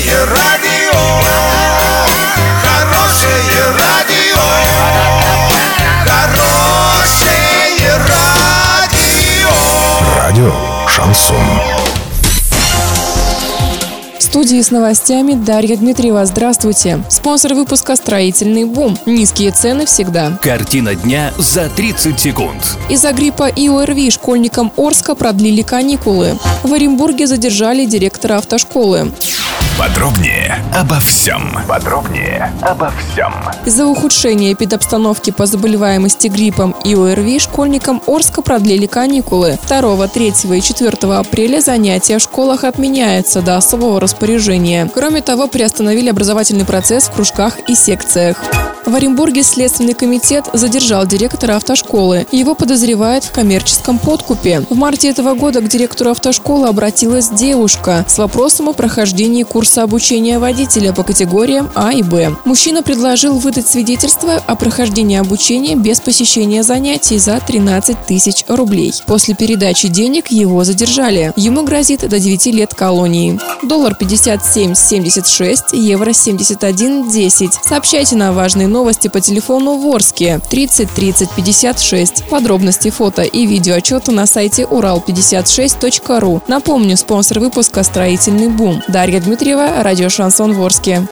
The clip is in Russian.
Хорошее радио, хорошее радио, хорошее радио. Радио Шансон. В студии с новостями Дарья Дмитриева. Здравствуйте. Спонсор выпуска «Строительный бум». Низкие цены всегда. Картина дня за 30 секунд. Из-за гриппа и ОРВИ школьникам Орска продлили каникулы. В Оренбурге задержали директора автошколы. Подробнее обо всем. Подробнее обо всем. Из-за ухудшения эпидобстановки по заболеваемости гриппом и ОРВИ школьникам Орска продлили каникулы. 2, 3 и 4 апреля занятия в школах отменяются до особого распоряжения. Кроме того, приостановили образовательный процесс в кружках и секциях. В Оренбурге Следственный комитет задержал директора автошколы. Его подозревают в коммерческом подкупе. В марте этого года к директору автошколы обратилась девушка с вопросом о прохождении курса обучения водителя по категориям А и Б. Мужчина предложил выдать свидетельство о прохождении обучения без посещения занятий за 13 тысяч рублей. После передачи денег его задержали. Ему грозит до 9 лет колонии. Доллар 57.76, евро 71.10. Сообщайте на важные новости по телефону Ворске 30 30 56. Подробности фото и видео отчета на сайте урал56.ру. Напомню, спонсор выпуска «Строительный бум». Дарья Дмитриева, радио «Шансон Ворске».